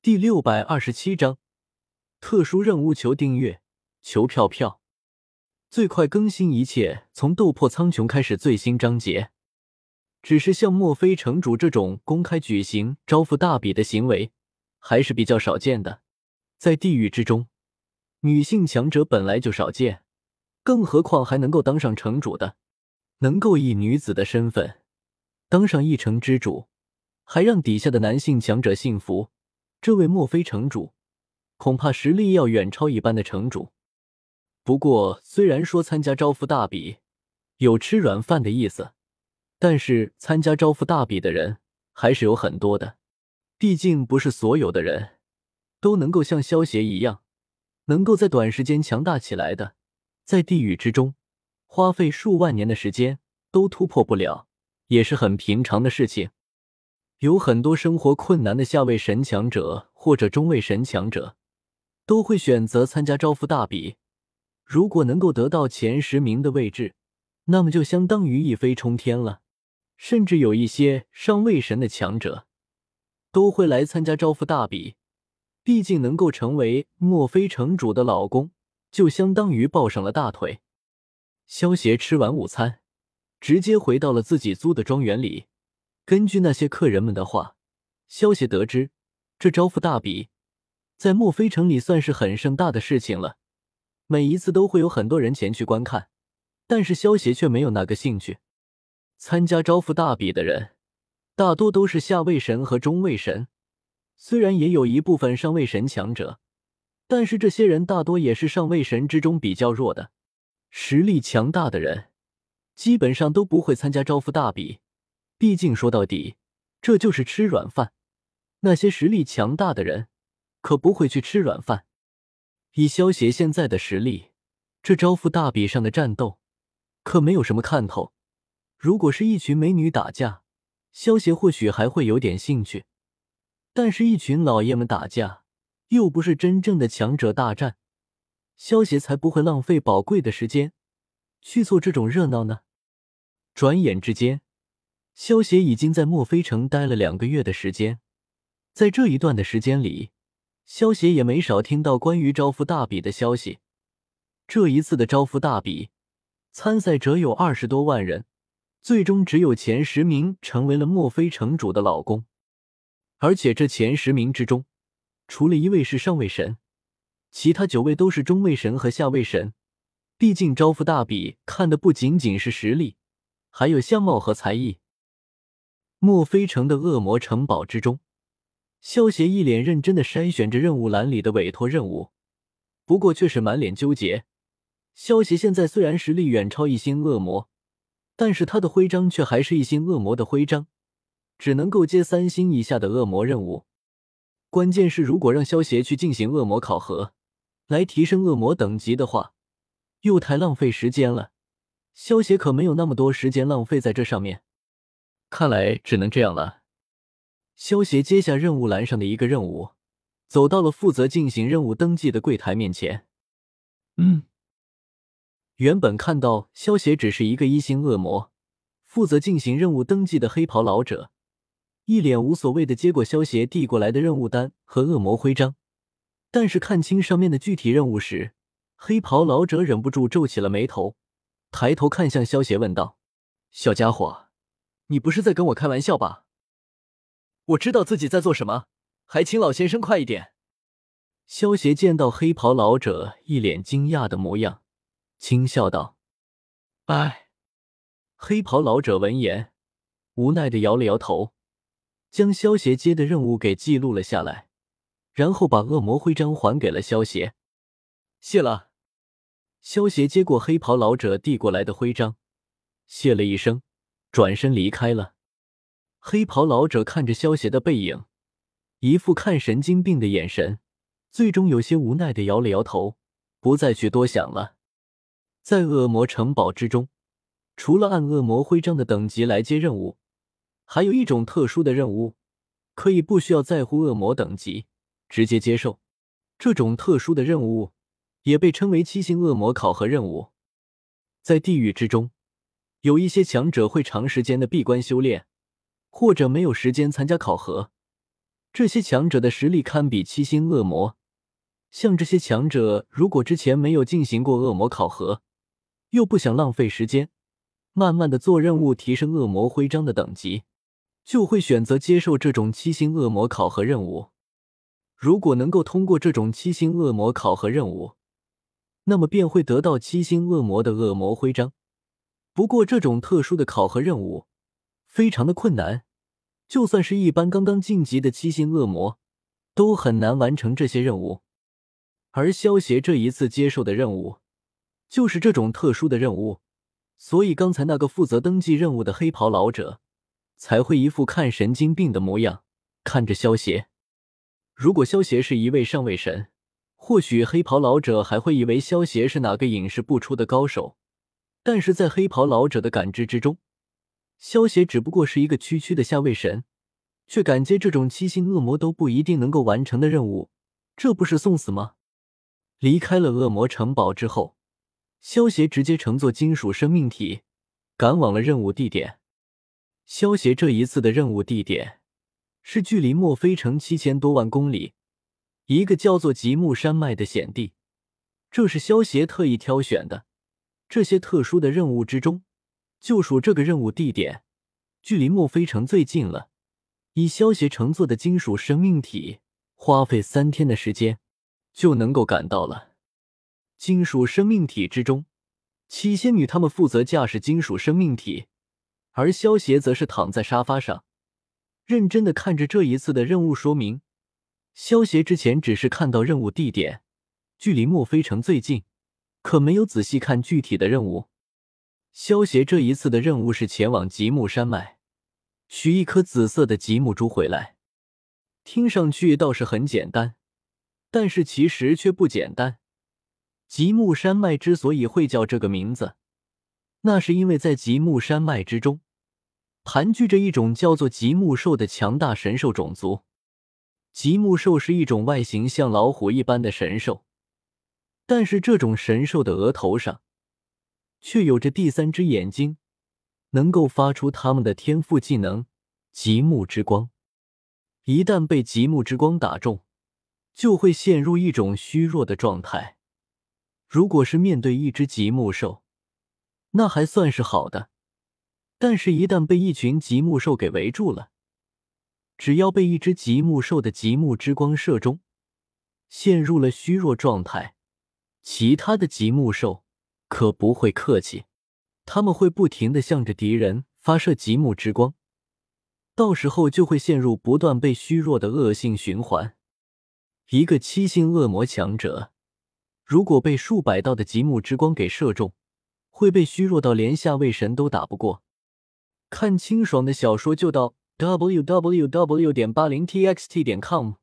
第六百二十七章特殊任务，求订阅，求票票，最快更新，一切从斗破苍穹开始。最新章节。只是像墨菲城主这种公开举行招募大比的行为，还是比较少见的。在地狱之中，女性强者本来就少见，更何况还能够当上城主的，能够以女子的身份当上一城之主，还让底下的男性强者信服。这位墨菲城主，恐怕实力要远超一般的城主。不过，虽然说参加招募大比有吃软饭的意思，但是参加招募大比的人还是有很多的。毕竟，不是所有的人都能够像萧协一样，能够在短时间强大起来的。在地狱之中，花费数万年的时间都突破不了，也是很平常的事情。有很多生活困难的下位神强者或者中位神强者，都会选择参加招募大比。如果能够得到前十名的位置，那么就相当于一飞冲天了。甚至有一些上位神的强者，都会来参加招募大比。毕竟能够成为墨菲城主的老公，就相当于抱上了大腿。萧协吃完午餐，直接回到了自己租的庄园里。根据那些客人们的话，消息得知，这招募大比在墨菲城里算是很盛大的事情了。每一次都会有很多人前去观看，但是萧协却没有那个兴趣。参加招募大比的人，大多都是下位神和中位神，虽然也有一部分上位神强者，但是这些人大多也是上位神之中比较弱的。实力强大的人，基本上都不会参加招募大比。毕竟说到底，这就是吃软饭。那些实力强大的人可不会去吃软饭。以萧协现在的实力，这招付大比上的战斗可没有什么看头。如果是一群美女打架，萧协或许还会有点兴趣。但是，一群老爷们打架，又不是真正的强者大战，萧协才不会浪费宝贵的时间去做这种热闹呢。转眼之间。萧协已经在墨菲城待了两个月的时间，在这一段的时间里，萧协也没少听到关于招募大比的消息。这一次的招募大比，参赛者有二十多万人，最终只有前十名成为了墨菲城主的老公。而且这前十名之中，除了一位是上位神，其他九位都是中位神和下位神。毕竟招募大比看的不仅仅是实力，还有相貌和才艺。墨菲城的恶魔城堡之中，萧协一脸认真的筛选着任务栏里的委托任务，不过却是满脸纠结。萧协现在虽然实力远超一星恶魔，但是他的徽章却还是一星恶魔的徽章，只能够接三星以下的恶魔任务。关键是，如果让萧协去进行恶魔考核，来提升恶魔等级的话，又太浪费时间了。萧协可没有那么多时间浪费在这上面。看来只能这样了。萧协接下任务栏上的一个任务，走到了负责进行任务登记的柜台面前。嗯，原本看到萧协只是一个一星恶魔，负责进行任务登记的黑袍老者，一脸无所谓的接过萧协递过来的任务单和恶魔徽章。但是看清上面的具体任务时，黑袍老者忍不住皱起了眉头，抬头看向萧协问道：“小家伙。”你不是在跟我开玩笑吧？我知道自己在做什么，还请老先生快一点。萧协见到黑袍老者一脸惊讶的模样，轻笑道：“哎。”黑袍老者闻言，无奈的摇了摇头，将萧协接的任务给记录了下来，然后把恶魔徽章还给了萧协。谢了。萧协接过黑袍老者递过来的徽章，谢了一声。转身离开了。黑袍老者看着萧协的背影，一副看神经病的眼神，最终有些无奈的摇了摇头，不再去多想了。在恶魔城堡之中，除了按恶魔徽章的等级来接任务，还有一种特殊的任务，可以不需要在乎恶魔等级，直接接受。这种特殊的任务也被称为七星恶魔考核任务，在地狱之中。有一些强者会长时间的闭关修炼，或者没有时间参加考核，这些强者的实力堪比七星恶魔。像这些强者，如果之前没有进行过恶魔考核，又不想浪费时间，慢慢的做任务提升恶魔徽章的等级，就会选择接受这种七星恶魔考核任务。如果能够通过这种七星恶魔考核任务，那么便会得到七星恶魔的恶魔徽章。不过，这种特殊的考核任务非常的困难，就算是一般刚刚晋级的七星恶魔，都很难完成这些任务。而萧协这一次接受的任务，就是这种特殊的任务，所以刚才那个负责登记任务的黑袍老者，才会一副看神经病的模样看着萧协。如果萧协是一位上位神，或许黑袍老者还会以为萧协是哪个隐世不出的高手。但是在黑袍老者的感知之中，萧协只不过是一个区区的下位神，却敢接这种七星恶魔都不一定能够完成的任务，这不是送死吗？离开了恶魔城堡之后，萧协直接乘坐金属生命体，赶往了任务地点。萧协这一次的任务地点是距离墨菲城七千多万公里，一个叫做极目山脉的险地。这是萧协特意挑选的。这些特殊的任务之中，就属这个任务地点距离墨菲城最近了。以萧协乘坐的金属生命体，花费三天的时间。就能够赶到了。金属生命体之中，七仙女她们负责驾驶金属生命体，而萧协则是躺在沙发上，认真的看着这一次的任务说明。萧协之前只是看到任务地点距离墨菲城最近，可没有仔细看具体的任务。萧协这一次的任务是前往极目山脉，取一颗紫色的极目珠回来。听上去倒是很简单。但是其实却不简单。极目山脉之所以会叫这个名字，那是因为在极目山脉之中，盘踞着一种叫做极目兽的强大神兽种族。极目兽是一种外形像老虎一般的神兽，但是这种神兽的额头上却有着第三只眼睛，能够发出他们的天赋技能——极目之光。一旦被极目之光打中，就会陷入一种虚弱的状态。如果是面对一只极目兽，那还算是好的；但是，一旦被一群极目兽给围住了，只要被一只极目兽的极目之光射中，陷入了虚弱状态，其他的极目兽可不会客气，他们会不停的向着敌人发射极目之光，到时候就会陷入不断被虚弱的恶性循环。一个七星恶魔强者，如果被数百道的极目之光给射中，会被虚弱到连下位神都打不过。看清爽的小说就到 w w w. 点八零 t x t 点 com。